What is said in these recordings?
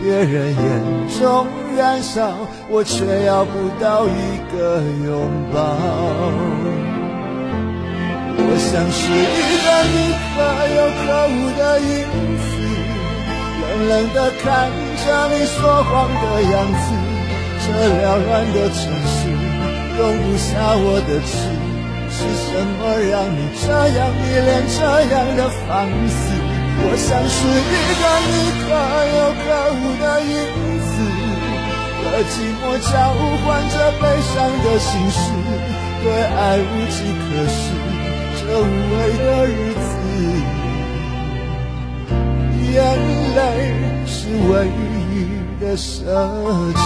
别人眼中燃烧，我却要不到一个拥抱。我像是一个你可有可无的影子，冷冷的看着你说谎的样子。这缭乱的城市容不下我的痴，是什么让你这样迷恋这样的放肆？我像是一个你可有可无的影子，和寂寞交换着悲伤的心事，对爱无计可施，这无味的日子，眼泪是唯一的奢侈。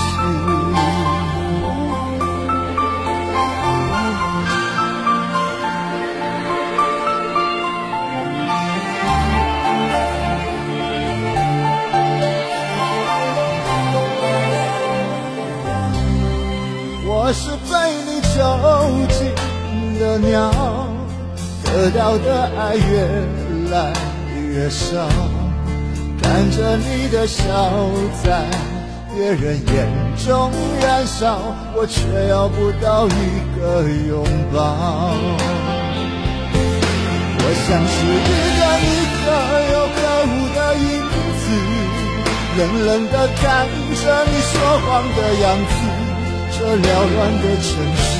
鸟，得到的爱越来越少。看着你的笑在别人眼中燃烧，我却要不到一个拥抱。我像是一个你可有可无的影子，冷冷的看着你说谎的样子。这缭乱的城市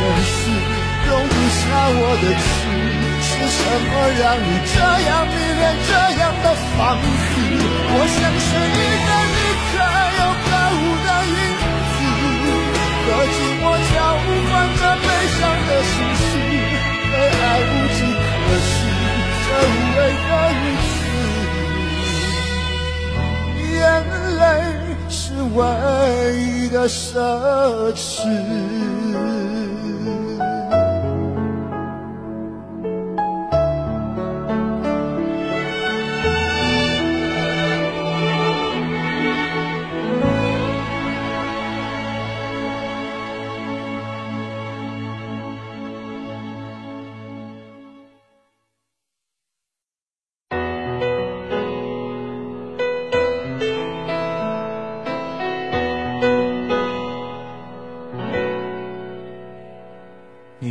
乱的城市容不下我的痴，是什么让你这样迷恋这样的放肆？我像是一个你可有可无的影子，和寂寞交换着悲伤的心事，对爱无计可施。这无味的日子，眼泪是唯一的奢侈。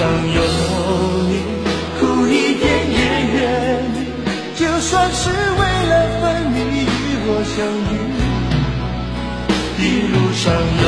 上有你，苦一点也愿意，就算是为了分离与我相遇。一路上有